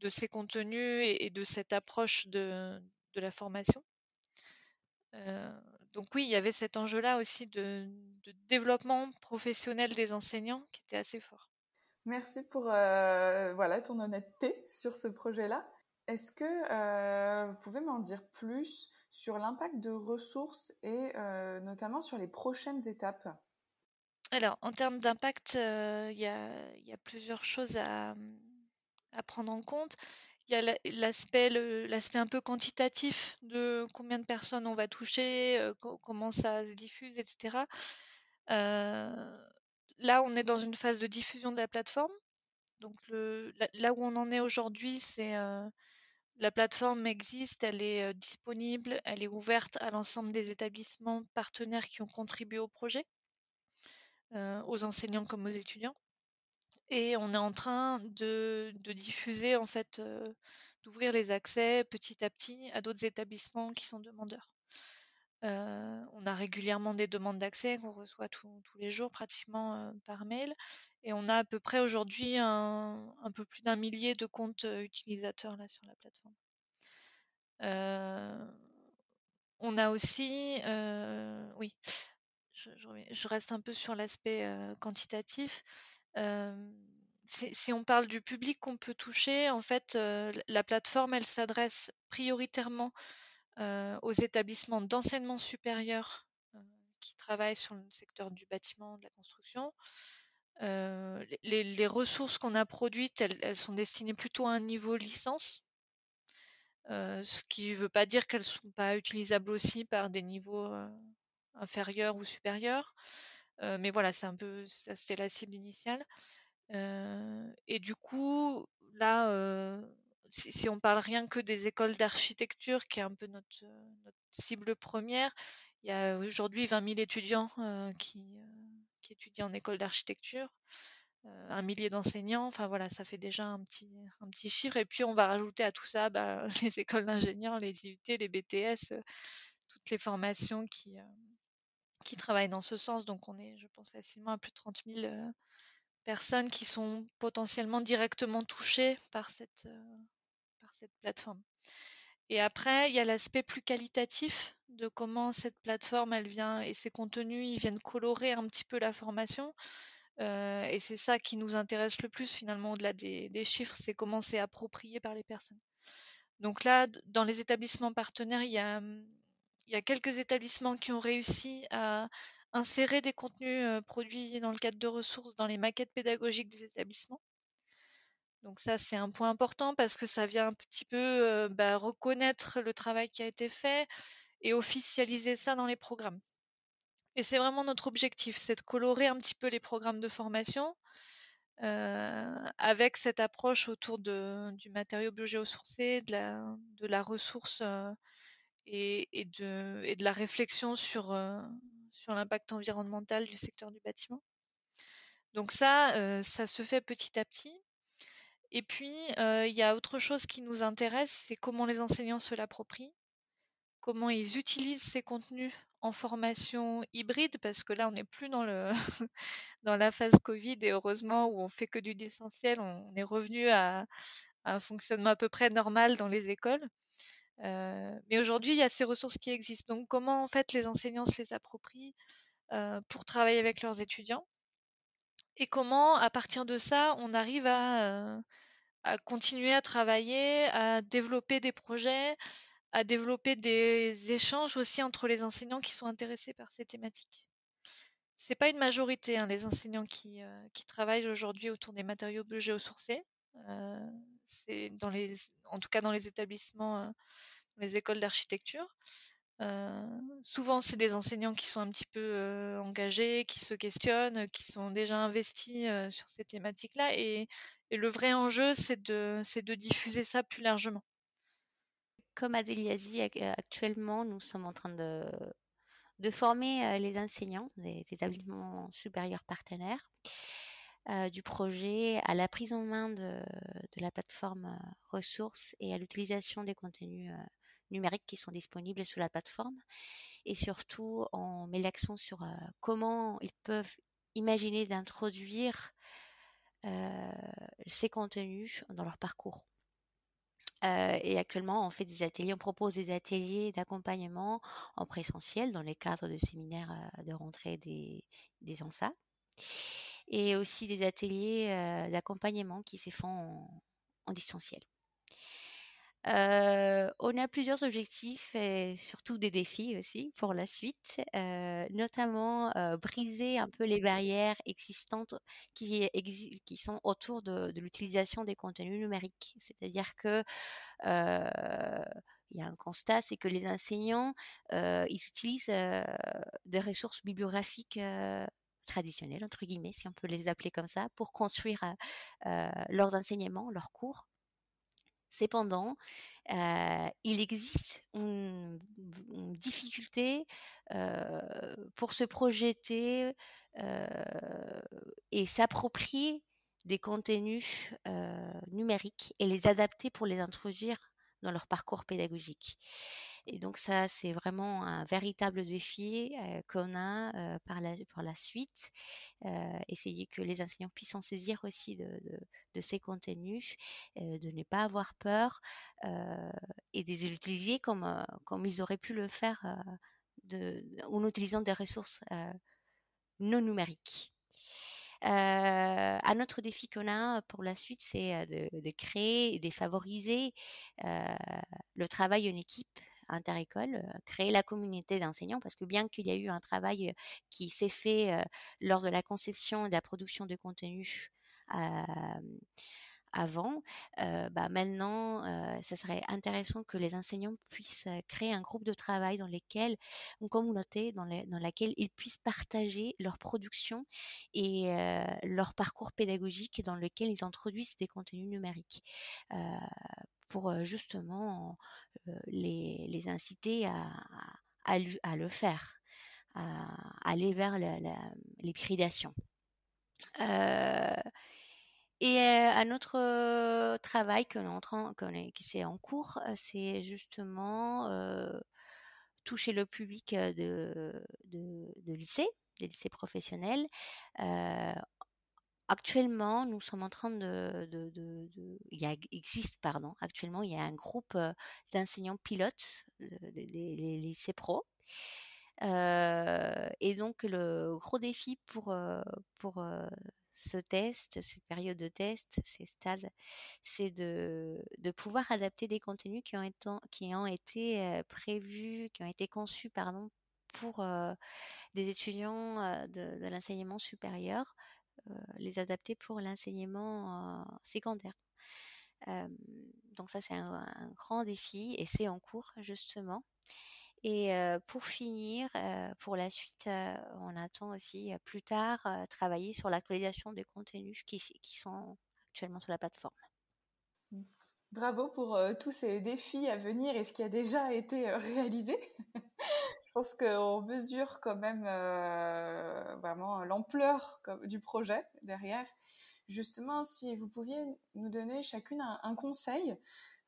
ces contenus et, de cette approche de, la formation. Euh, donc oui, il y avait cet enjeu-là aussi de, développement professionnel des enseignants qui était assez fort. Merci pour euh, voilà ton honnêteté sur ce projet-là. Est-ce que euh, vous pouvez m'en dire plus sur l'impact de ressources et notamment sur les prochaines étapes? Alors, en termes d'impact, il y, a plusieurs choses à, à prendre en compte. Il y a l'aspect un peu quantitatif de combien de personnes on va toucher, comment ça se diffuse, etc. là, on est dans une phase de diffusion de la plateforme. Donc là, où on en est aujourd'hui, c'est la plateforme existe, elle est disponible, elle est ouverte à l'ensemble des établissements partenaires qui ont contribué au projet, aux enseignants comme aux étudiants et on est en train de, diffuser, en fait, euh, d'ouvrir les accès petit à petit à d'autres établissements qui sont demandeurs. Euh, on a régulièrement des demandes d'accès qu'on reçoit tous les jours pratiquement euh, par mail et on a à peu près aujourd'hui un, peu plus d'un millier de comptes utilisateurs là sur la plateforme. on a aussi, oui, je, reste un peu sur l'aspect quantitatif si, on parle du public qu'on peut toucher, en fait, la plateforme, elle s'adresse prioritairement aux établissements d'enseignement supérieur qui travaillent sur le secteur du bâtiment, de la construction, les, ressources qu'on a produites, elles, sont destinées plutôt à un niveau licence, ce qui ne veut pas dire qu'elles ne sont pas utilisables aussi par des niveaux inférieurs ou supérieurs. mais voilà, c'est un peu, c'était la cible initiale. Et du coup, là, si, on parle rien que des écoles d'architecture, qui est un peu notre, cible première, il y a aujourd'hui 20 000 étudiants qui, qui, étudient en école d'architecture, un millier d'enseignants, enfin voilà, ça fait déjà un petit, un petit chiffre. Et puis on va rajouter à tout ça bah, les écoles d'ingénieurs, les IUT, les BTS, toutes les formations qui, qui travaillent dans ce sens. Donc on est, je pense, facilement à plus de 30 000 personnes qui sont potentiellement directement touchées par cette, par cette plateforme. Et après, il y a l'aspect plus qualitatif de comment cette plateforme, elle vient et ses contenus, ils viennent colorer un petit peu la formation. et c'est ça qui nous intéresse le plus finalement au-delà des, des chiffres, c'est comment c'est approprié par les personnes. Donc là, dans les établissements partenaires, il y a, il y a quelques établissements qui ont réussi à insérer des contenus produits dans le cadre de ressources dans les maquettes pédagogiques des établissements. Donc ça, c'est un point important parce que ça vient un petit peu bah, reconnaître le travail qui a été fait et officialiser ça dans les programmes. Et c'est vraiment notre objectif, c'est de colorer un petit peu les programmes de formation avec cette approche autour du matériau biogéosourcé, de la, de la ressource et, de, la réflexion sur, euh, sur l'impact environnemental du secteur du bâtiment. Donc ça, euh, ça se fait petit à petit. Et puis, euh, il y a autre chose qui nous intéresse, c'est comment les enseignants se l'approprient, comment ils utilisent ces contenus en formation hybride, parce que là, on n'est plus dans, la phase Covid, et heureusement, où on fait que du distanciel, on est revenu à un fonctionnement à peu près normal dans les écoles. Euh, mais aujourd'hui, il y a ces ressources qui existent. Donc, comment en fait les enseignants se les approprient euh, pour travailler avec leurs étudiants? Et comment, à partir de ça, on arrive à, euh, à continuer à travailler, à développer des projets, à développer des échanges aussi entre les enseignants qui sont intéressés par ces thématiques? C'est pas une majorité, hein, les enseignants qui, travaillent aujourd'hui autour des matériaux biogéosourcés. En tout cas dans les établissements les écoles d'architecture. Euh, souvent, c'est des enseignants qui sont un petit peu euh, engagés, qui se questionnent, qui sont déjà investis euh, sur ces thématiques-là. Et, le vrai enjeu, c'est de, diffuser ça plus largement. Comme Adéliazi, actuellement, nous sommes en train de former les enseignants des établissements supérieurs partenaires du projet à la prise en main de, la plateforme ressources et à l'utilisation des contenus numériques qui sont disponibles sur la plateforme. Et surtout, on met l'accent sur euh, comment ils peuvent imaginer d'introduire euh, ces contenus dans leur parcours. Euh, et actuellement, on fait des ateliers, on propose des ateliers d'accompagnement en présentiel dans les cadres de séminaires de rentrée des, des. Et aussi des ateliers d'accompagnement qui se font en distanciel. Euh, on a plusieurs objectifs et surtout des défis aussi pour la suite, euh, notamment euh, briser un peu les barrières existantes qui, qui sont autour de, l'utilisation des contenus numériques. C'est-à-dire que il y a un constat, c'est que les enseignants, ils utilisent des ressources bibliographiques traditionnelles, entre guillemets, si on peut les appeler comme ça, pour construire leurs enseignements, leurs cours. Cependant, euh, il existe une, difficulté euh, pour se projeter euh, et s'approprier des contenus numériques et les adapter pour les introduire dans leur parcours pédagogique. Et donc ça, c'est vraiment un véritable défi euh, qu'on a euh, par, la, par la suite. Euh, essayer que les enseignants puissent en saisir aussi de, ces contenus, de ne pas avoir peur et de les utiliser comme, ils auraient pu le faire en utilisant des ressources non numériques. Un autre défi qu'on a pour la suite, c'est de, créer et de favoriser le travail en équipe interécole, créer la communauté d'enseignants, parce que bien qu'il y a eu un travail qui s'est fait lors de la conception et de la production de contenu avant, bah maintenant, ce serait intéressant que les enseignants puissent créer un groupe de travail dans lequel, une communauté dans, dans laquelle ils puissent partager leur production et leur parcours pédagogique dans lequel ils introduisent des contenus numériques pour justement les, inciter à, le faire, à aller vers l'hybridation. Euh, et un autre travail qui c'est en cours, c'est justement toucher le public de, de, lycée, des lycées professionnels. Actuellement, nous sommes en train de, il existe pardon, actuellement il y a un groupe d'enseignants pilotes des lycées pro. et donc le gros défi pour pour ce test, cette période de test, ces stages, c'est de, de pouvoir adapter des contenus qui ont été, qui ont été prévus, qui ont été conçus pardon, pour des étudiants de l'enseignement supérieur, les adapter pour l'enseignement secondaire. donc ça c'est un, grand défi et c'est en cours justement. Et pour finir, pour la suite, on attend aussi plus tard travailler sur l'actualisation des contenus qui, qui, sont actuellement sur la plateforme. Mmh. Bravo pour tous ces défis à venir et ce qui a déjà été réalisé? Je pense qu'on mesure quand même vraiment l'ampleur du projet derrière. Justement, si vous pouviez nous donner chacune un conseil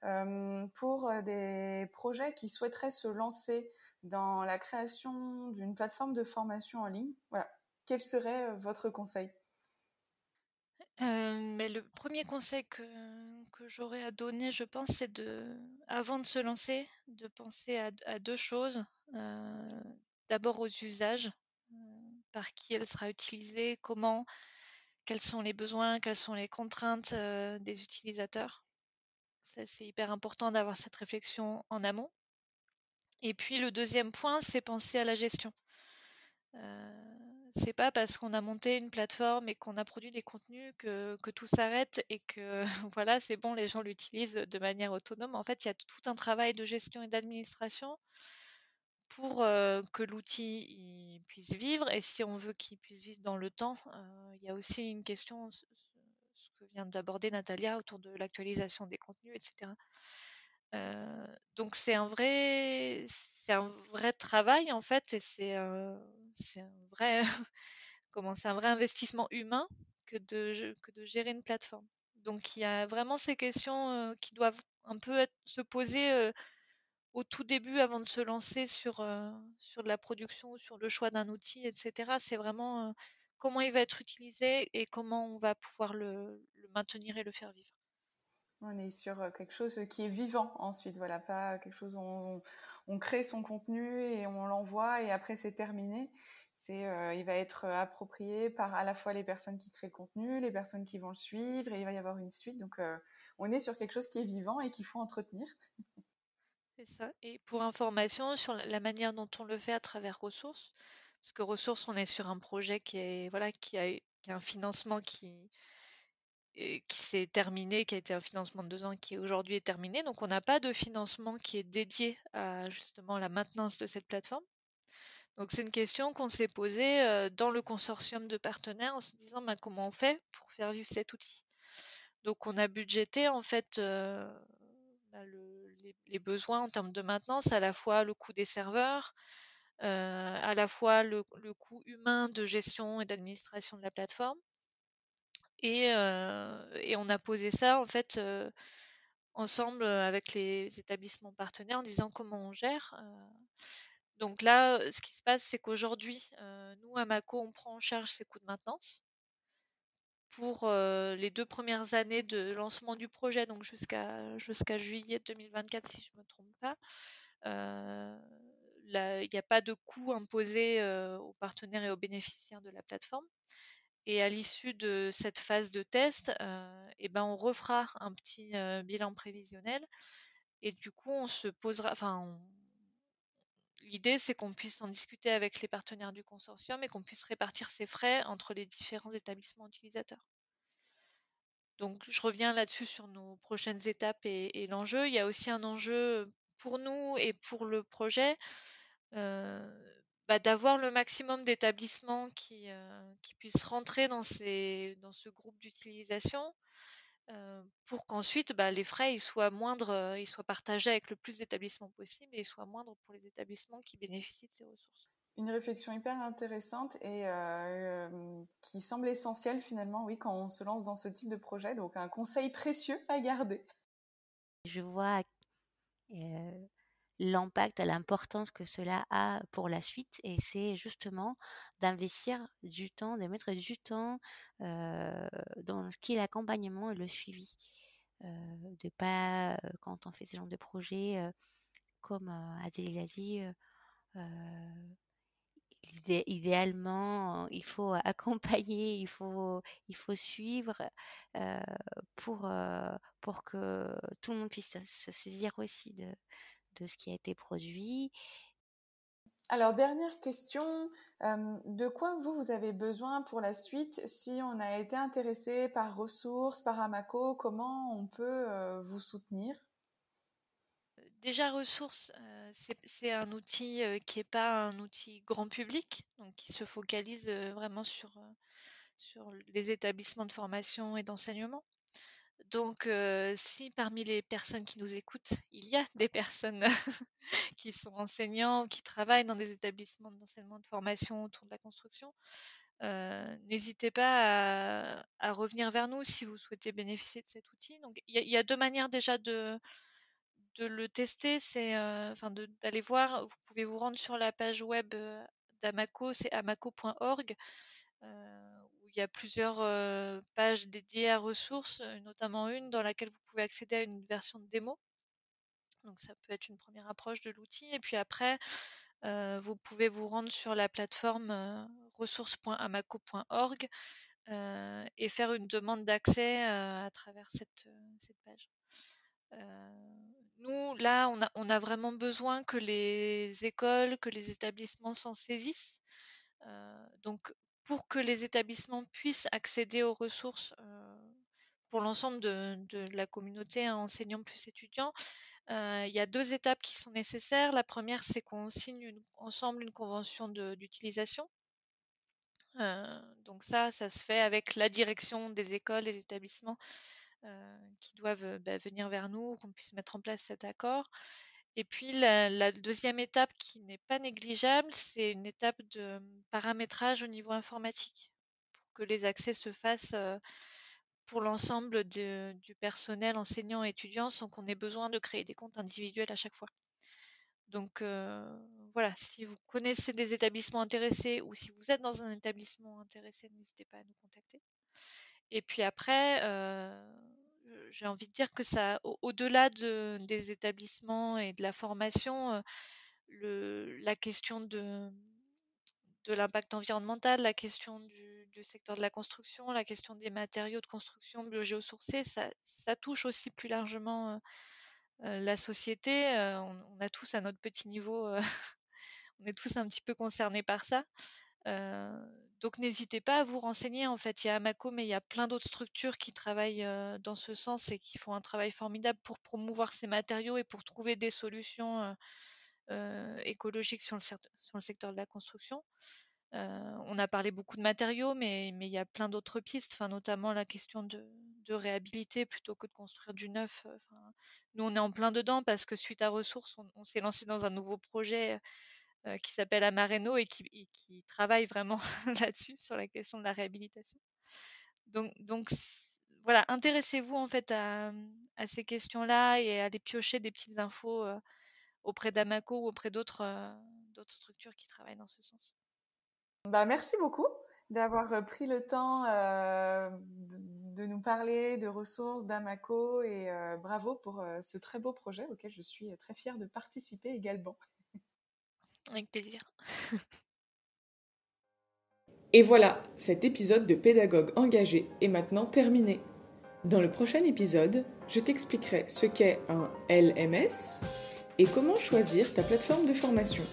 euh, pour euh, des projets qui souhaiteraient se lancer dans la création d'une plateforme de formation en ligne. Voilà. Quel serait euh, votre conseil? Mais le premier conseil que, j'aurais à donner, je pense, c'est de, avant de se lancer, de penser à, deux choses. D'abord aux usages, par qui elle sera utilisée, comment, quels sont les besoins, quelles sont les contraintes des utilisateurs c'est hyper important d'avoir cette réflexion en amont. Et puis le deuxième point, c'est penser à la gestion. Euh, c'est pas parce qu'on a monté une plateforme et qu'on a produit des contenus que, tout s'arrête et que voilà, c'est bon, les gens l'utilisent de manière autonome. En fait, il y a tout un travail de gestion et d'administration pour euh, que l'outil puisse vivre. Et si on veut qu'il puisse vivre dans le temps, euh, il y a aussi une question vient d'aborder Natalia autour de l'actualisation des contenus, etc. Donc c'est un vrai, c'est un vrai travail en fait, et c'est un vrai, comment, un vrai investissement humain que de que de gérer une plateforme. Donc il y a vraiment ces questions qui doivent un peu être, se poser au tout début avant de se lancer sur sur de la production, sur le choix d'un outil, etc. C'est vraiment comment il va être utilisé et comment on va pouvoir le, maintenir et le faire vivre. On est sur euh, quelque chose qui est vivant ensuite, voilà, pas quelque chose où on, crée son contenu et on l'envoie et après c'est terminé. C'est, euh, il va être approprié par à la fois les personnes qui créent le contenu, les personnes qui vont le suivre et il va y avoir une suite. Donc euh, on est sur quelque chose qui est vivant et qu'il faut entretenir. C'est ça. Et pour information sur la manière dont on le fait à travers ressources, parce que ressources, on est sur un projet qui est voilà qui a, un financement qui qui s'est terminé, qui a été un financement de deux ans, qui aujourd'hui est terminé. Donc on n'a pas de financement qui est dédié à justement la maintenance de cette plateforme. Donc c'est une question qu'on s'est posée euh, dans le consortium de partenaires en se disant bah, comment on fait pour faire vivre cet outil? Donc on a budgété en fait euh, bah, les, besoins en termes de maintenance, à la fois le coût des serveurs, euh, à la fois le, coût humain de gestion et d'administration de la plateforme. Et, euh, on a posé ça en fait euh, ensemble avec les établissements partenaires en disant comment on gère. donc là, ce qui se passe, c'est qu'aujourd'hui, nous, à Mako, on prend en charge ces coûts de maintenance pour les deux premières années de lancement du projet, donc jusqu'à jusqu'à juillet 2024 si je ne me trompe pas il n'y a pas de coût imposé aux partenaires et aux bénéficiaires de la plateforme. Et à l'issue de cette phase de test, eh ben on refera un petit bilan prévisionnel. Et du coup, on se posera, enfin, l'idée, c'est qu'on puisse en discuter avec les partenaires du consortium et qu'on puisse répartir ces frais entre les différents établissements utilisateurs. Donc, je reviens là-dessus sur nos prochaines étapes et, l'enjeu. Il y a aussi un enjeu pour nous et pour le projet euh, bah, d'avoir le maximum d'établissements qui, euh, qui, puissent rentrer dans, ces, dans ce groupe d'utilisation euh, pour qu'ensuite bah, les frais ils soient moindres, ils soient partagés avec le plus d'établissements possible et ils soient moindres pour les établissements qui bénéficient de ces ressources une réflexion hyper intéressante et euh, qui semble essentielle finalement, oui, quand on se lance dans ce type de projet. Donc un conseil précieux à garder. Je vois euh, l'impact, l'importance que cela a pour la suite et c'est justement d'investir du temps, de mettre du temps euh, dans ce qui est l'accompagnement et le suivi. de pas, quand on fait ce genre de projet, comme Adélie l'a dit, idéalement, il faut accompagner, il faut, il faut suivre euh, pour, euh, pour que tout le monde puisse se saisir aussi de, de ce qui a été produit. Alors, dernière question, euh, de quoi vous, vous avez besoin pour la suite si on a été intéressé par ressources, par Amaco, comment on peut vous soutenir? Déjà, ressources, euh, c'est un outil qui n'est pas un outil grand public, donc qui se focalise vraiment sur, sur les établissements de formation et d'enseignement. Donc, si parmi les personnes qui nous écoutent, il y a des personnes qui sont enseignants, qui travaillent dans des établissements d'enseignement de formation autour de la construction, n'hésitez pas à, revenir vers nous si vous souhaitez bénéficier de cet outil. Donc, il y, a deux manières déjà de, le tester, c'est euh, d'aller voir. Vous pouvez vous rendre sur la page web euh, d'Amaco, c'est amaco.org, euh, il y a plusieurs pages dédiées à ressources, notamment une dans laquelle vous pouvez accéder à une version de démo. Donc ça peut être une première approche de l'outil. Et puis après, vous pouvez vous rendre sur la plateforme ressources.amaco.org et faire une demande d'accès à travers cette, page nous, là, on a, vraiment besoin que les écoles, que les établissements s'en saisissent. Donc, pour que les établissements puissent accéder aux ressources euh, pour l'ensemble de, la communauté, hein, enseignants plus étudiants, euh, il y a deux étapes qui sont nécessaires. La première, c'est qu'on signe ensemble une convention d'utilisation. donc ça, ça se fait avec la direction des écoles et des établissements euh, qui doivent bah, venir vers nous, qu'on puisse mettre en place cet accord. Et puis la, deuxième étape qui n'est pas négligeable, c'est une étape de paramétrage au niveau informatique pour que les accès se fassent euh, pour l'ensemble du personnel enseignant et étudiant sans qu'on ait besoin de créer des comptes individuels à chaque fois. Donc euh, voilà, si vous connaissez des établissements intéressés ou si vous êtes dans un établissement intéressé, n'hésitez pas à nous contacter. Et puis après, j'ai envie de dire que ça, au-delà des établissements et de la formation, le, la question de, l'impact environnemental, la question du, secteur de la construction, la question des matériaux de construction biogéosourcés, ça, ça touche aussi plus largement la société. On, a tous à notre petit niveau, on est tous un petit peu concernés par ça. Donc n'hésitez pas à vous renseigner. En fait, il y a Amaco, mais il y a plein d'autres structures qui travaillent dans ce sens et qui font un travail formidable pour promouvoir ces matériaux et pour trouver des solutions écologiques sur le, secteur de la construction. on a parlé beaucoup de matériaux, mais, il y a plein d'autres pistes, notamment la question de, réhabiliter plutôt que de construire du neuf. nous, on est en plein dedans parce que suite à Ressources, on s'est lancé dans un nouveau projet euh, qui s'appelle Amareno et qui, travaille vraiment là-dessus, sur la question de la réhabilitation. Donc, voilà, intéressez-vous en fait à, ces questions-là et à aller piocher des petites infos euh, auprès d'Amaco ou auprès d'autres euh, d'autres structures qui travaillent dans ce sens. Bah, merci beaucoup d'avoir pris le temps de, nous parler de ressources d'Amaco et bravo pour ce très beau projet auquel je suis très fière de participer également. Avec plaisir. Et voilà, cet épisode de pédagogue engagé est maintenant terminé. Dans le prochain épisode, je t'expliquerai ce qu'est un LMS et comment choisir ta plateforme de formation.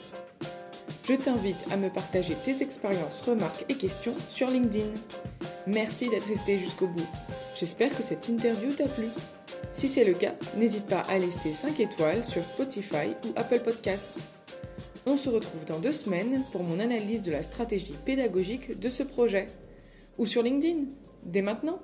je t'invite à me partager tes expériences, remarques et questions sur LinkedIn. Merci d'être resté jusqu'au bout. J'espère que cette interview t'a plu. Si c'est le cas, n'hésite pas à laisser 5 étoiles sur Spotify ou Apple Podcast. On se retrouve dans deux semaines pour mon analyse de la stratégie pédagogique de ce projet. Ou sur LinkedIn, dès maintenant.